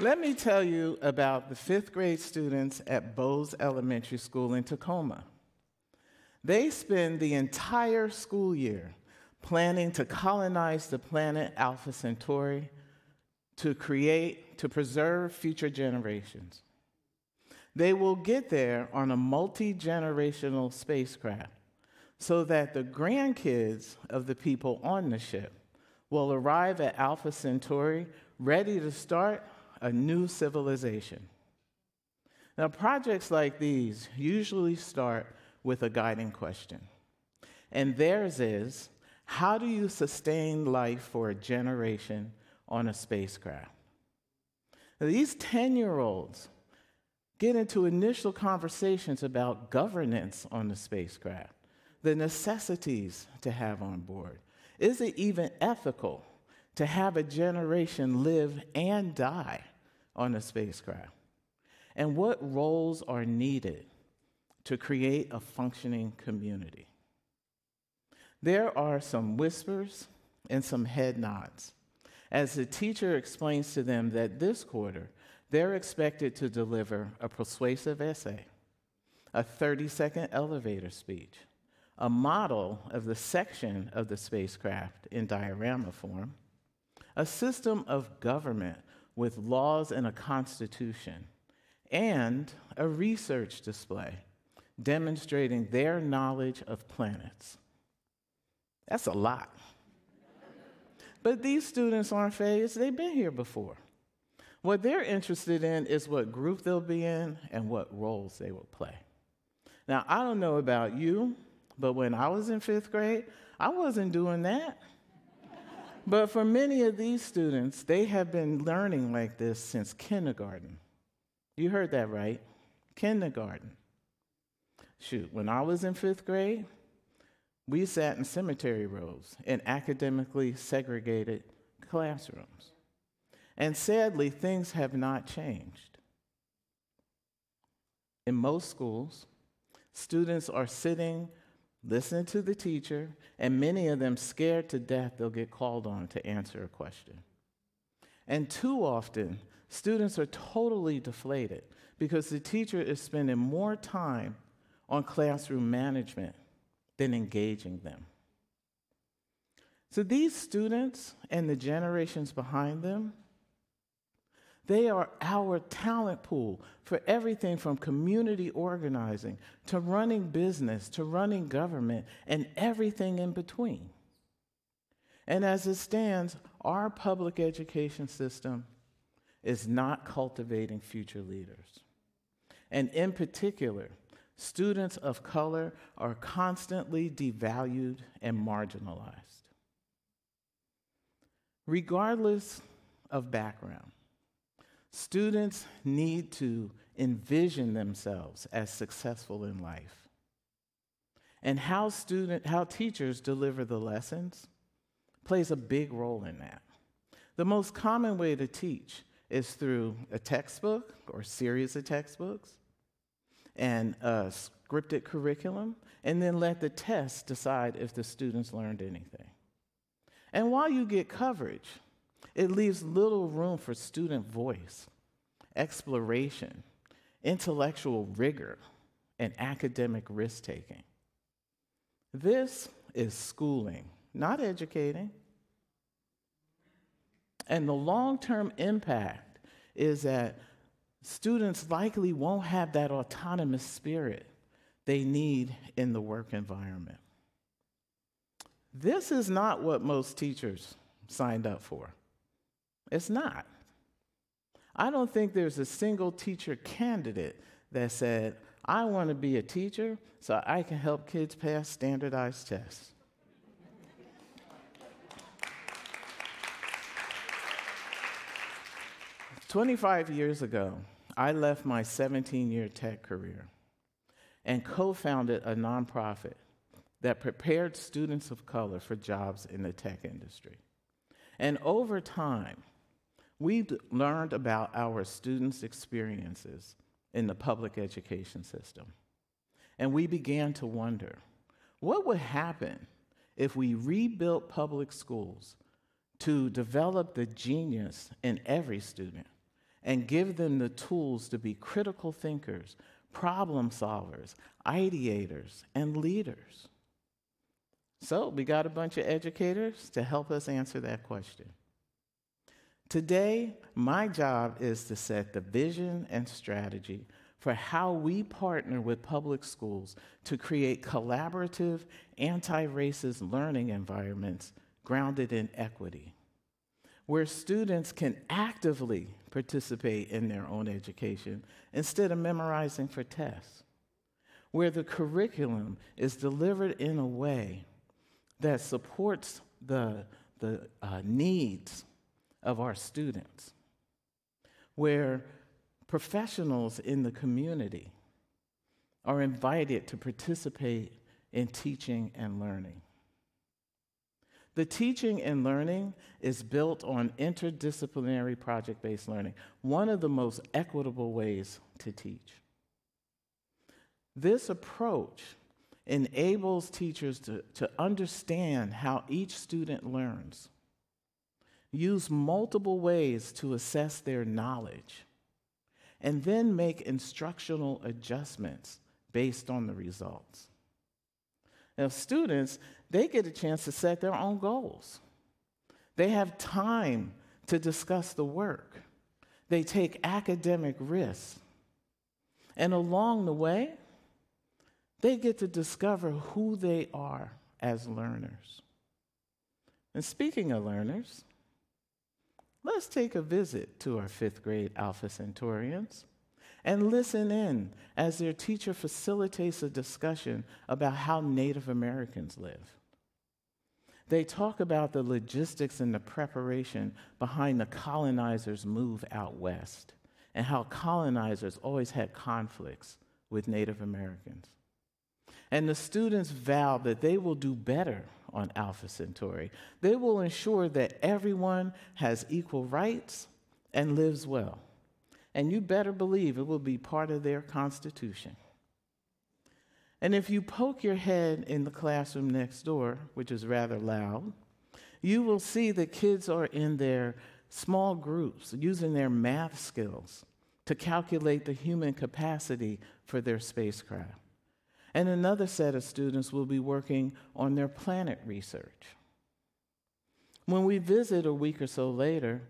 Let me tell you about the fifth grade students at Boze Elementary School in Tacoma. They spend the entire school year planning to colonize the planet Alpha Centauri to create, to preserve future generations. They will get there on a multi generational spacecraft so that the grandkids of the people on the ship will arrive at Alpha Centauri ready to start a new civilization. Now, projects like these usually start with a guiding question. And theirs is how do you sustain life for a generation on a spacecraft? Now, these 10 year olds get into initial conversations about governance on the spacecraft, the necessities to have on board. Is it even ethical to have a generation live and die on a spacecraft? And what roles are needed to create a functioning community? There are some whispers and some head nods as the teacher explains to them that this quarter they're expected to deliver a persuasive essay, a 30 second elevator speech, a model of the section of the spacecraft in diorama form, a system of government with laws and a constitution, and a research display demonstrating their knowledge of planets. That's a lot. but these students aren't phased, they've been here before. What they're interested in is what group they'll be in and what roles they will play. Now, I don't know about you, but when I was in fifth grade, I wasn't doing that. But for many of these students, they have been learning like this since kindergarten. You heard that right? Kindergarten. Shoot, when I was in fifth grade, we sat in cemetery rows in academically segregated classrooms. And sadly, things have not changed. In most schools, students are sitting, listening to the teacher, and many of them scared to death they'll get called on to answer a question. And too often, students are totally deflated because the teacher is spending more time on classroom management than engaging them. So these students and the generations behind them they are our talent pool for everything from community organizing to running business to running government and everything in between. And as it stands, our public education system is not cultivating future leaders. And in particular, students of color are constantly devalued and marginalized. Regardless of background, Students need to envision themselves as successful in life. And how student how teachers deliver the lessons plays a big role in that. The most common way to teach is through a textbook or series of textbooks and a scripted curriculum, and then let the test decide if the students learned anything. And while you get coverage, it leaves little room for student voice, exploration, intellectual rigor, and academic risk taking. This is schooling, not educating. And the long term impact is that students likely won't have that autonomous spirit they need in the work environment. This is not what most teachers signed up for. It's not. I don't think there's a single teacher candidate that said, I want to be a teacher so I can help kids pass standardized tests. Twenty-five years ago, I left my 17-year tech career and co-founded a nonprofit that prepared students of color for jobs in the tech industry. And over time, we learned about our students' experiences in the public education system. And we began to wonder what would happen if we rebuilt public schools to develop the genius in every student and give them the tools to be critical thinkers, problem solvers, ideators, and leaders? So, we got a bunch of educators to help us answer that question. Today, my job is to set the vision and strategy for how we partner with public schools to create collaborative, anti racist learning environments grounded in equity, where students can actively participate in their own education instead of memorizing for tests, where the curriculum is delivered in a way that supports the, the uh, needs of our students, where professionals in the community are invited to participate in teaching and learning. The teaching and learning is built on interdisciplinary project based learning, one of the most equitable ways to teach. This approach enables teachers to, to understand how each student learns, use multiple ways to assess their knowledge, and then make instructional adjustments based on the results. Now, students, they get a chance to set their own goals. They have time to discuss the work. They take academic risks. And along the way, they get to discover who they are as learners. And speaking of learners, let's take a visit to our fifth grade Alpha Centaurians and listen in as their teacher facilitates a discussion about how Native Americans live. They talk about the logistics and the preparation behind the colonizers' move out west and how colonizers always had conflicts with Native Americans. And the students vow that they will do better on Alpha Centauri. They will ensure that everyone has equal rights and lives well. And you better believe it will be part of their constitution. And if you poke your head in the classroom next door, which is rather loud, you will see that kids are in their small groups using their math skills to calculate the human capacity for their spacecraft and another set of students will be working on their planet research. When we visit a week or so later,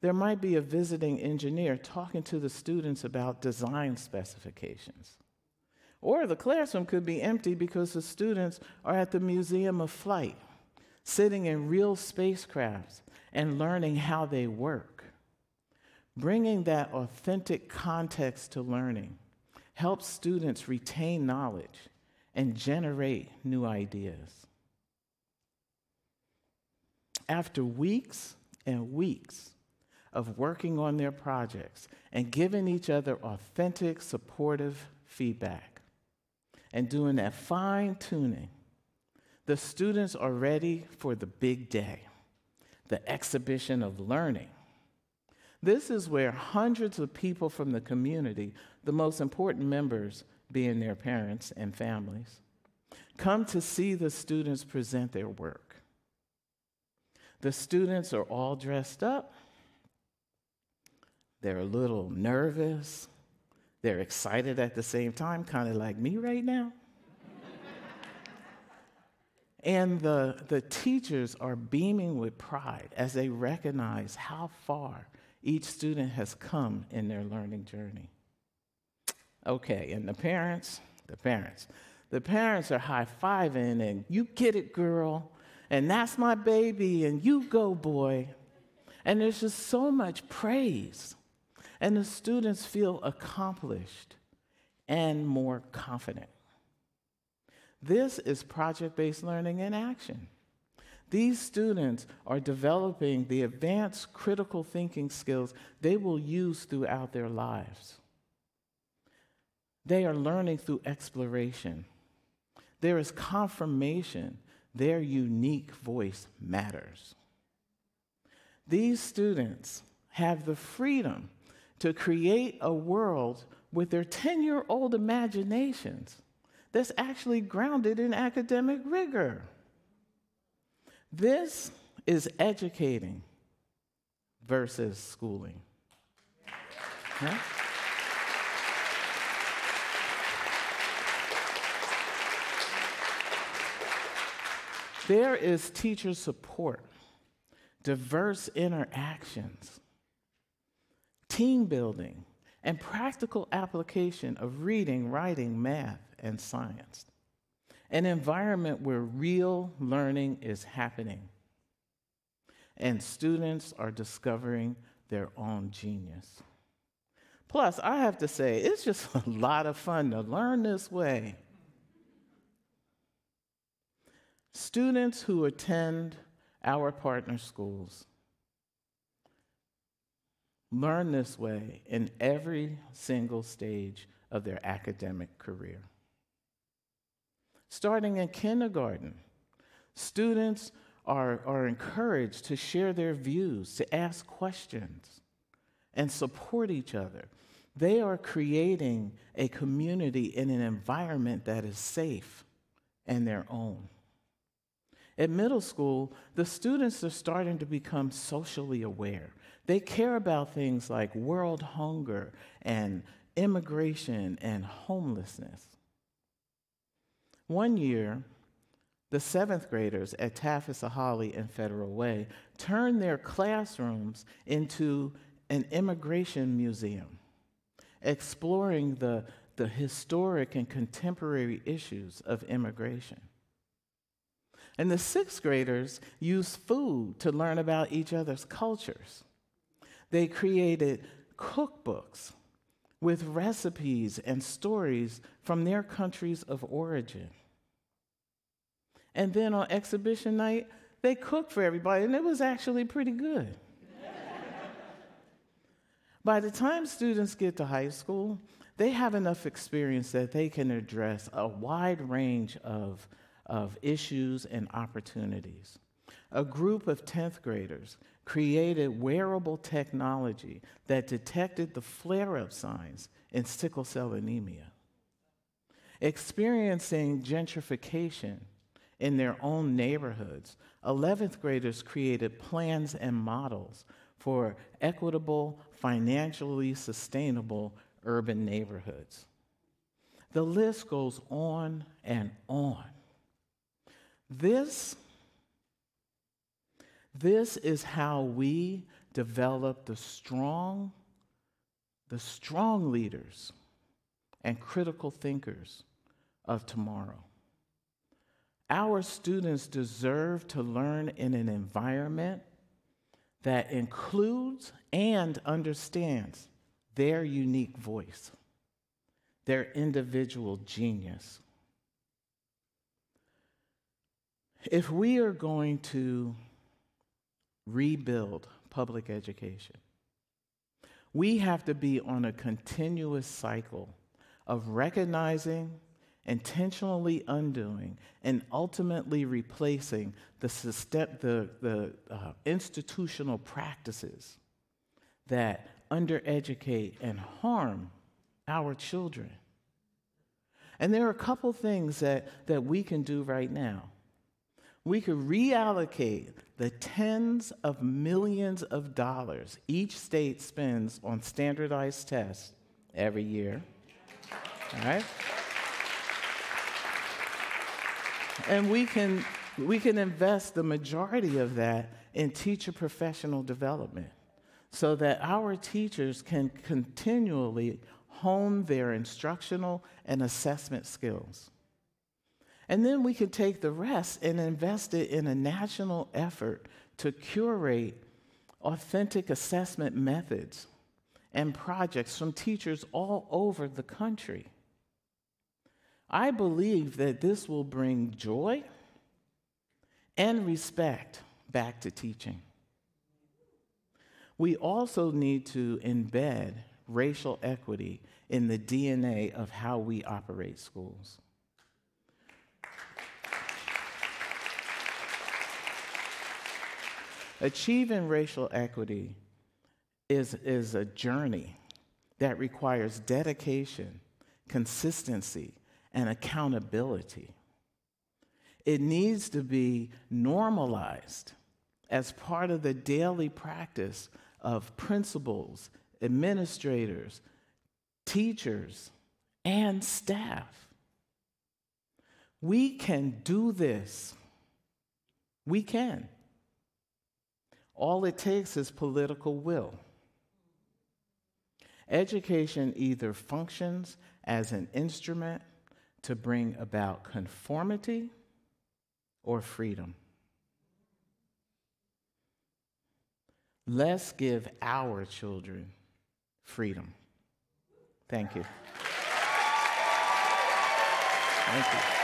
there might be a visiting engineer talking to the students about design specifications. Or the classroom could be empty because the students are at the Museum of Flight, sitting in real spacecrafts and learning how they work. Bringing that authentic context to learning helps students retain knowledge and generate new ideas. After weeks and weeks of working on their projects and giving each other authentic, supportive feedback and doing that fine tuning, the students are ready for the big day, the exhibition of learning this is where hundreds of people from the community, the most important members being their parents and families, come to see the students present their work. The students are all dressed up. They're a little nervous. They're excited at the same time, kind of like me right now. and the, the teachers are beaming with pride as they recognize how far each student has come in their learning journey. Okay, and the parents, the parents, the parents are high fiving and you get it, girl, and that's my baby, and you go, boy. And there's just so much praise. And the students feel accomplished and more confident. This is project based learning in action. These students are developing the advanced critical thinking skills they will use throughout their lives. They are learning through exploration. There is confirmation their unique voice matters. These students have the freedom to create a world with their 10 year old imaginations that's actually grounded in academic rigor. This is educating versus schooling. Right? There is teacher support, diverse interactions, team building, and practical application of reading, writing, math, and science. An environment where real learning is happening and students are discovering their own genius. Plus, I have to say, it's just a lot of fun to learn this way. Students who attend our partner schools learn this way in every single stage of their academic career. Starting in kindergarten, students are, are encouraged to share their views, to ask questions, and support each other. They are creating a community in an environment that is safe and their own. At middle school, the students are starting to become socially aware. They care about things like world hunger and immigration and homelessness. One year, the seventh graders at TAF@Saghalie and Federal Way turned their classrooms into an immigration museum, exploring the, the historic and contemporary issues of immigration. And the sixth graders used food to learn about each other's cultures. They created cookbooks with recipes and stories from their countries of origin. And then on exhibition night, they cooked for everybody, and it was actually pretty good. By the time students get to high school, they have enough experience that they can address a wide range of of issues and opportunities. A group of 10th graders created wearable technology that detected the flare up signs in sickle cell anemia. Experiencing gentrification in their own neighborhoods, 11th graders created plans and models for equitable, financially sustainable urban neighborhoods. The list goes on and on. This, this is how we develop the strong, the strong leaders and critical thinkers of tomorrow. Our students deserve to learn in an environment that includes and understands their unique voice, their individual genius. If we are going to rebuild public education, we have to be on a continuous cycle of recognizing, intentionally undoing, and ultimately replacing the, system, the, the uh, institutional practices that undereducate and harm our children. And there are a couple things that, that we can do right now we could reallocate the tens of millions of dollars each state spends on standardized tests every year. All right? And we can, we can invest the majority of that in teacher professional development so that our teachers can continually hone their instructional and assessment skills. And then we can take the rest and invest it in a national effort to curate authentic assessment methods and projects from teachers all over the country. I believe that this will bring joy and respect back to teaching. We also need to embed racial equity in the DNA of how we operate schools. Achieving racial equity is, is a journey that requires dedication, consistency, and accountability. It needs to be normalized as part of the daily practice of principals, administrators, teachers, and staff. We can do this. We can. All it takes is political will. Education either functions as an instrument to bring about conformity or freedom. Let's give our children freedom. Thank you. Thank you.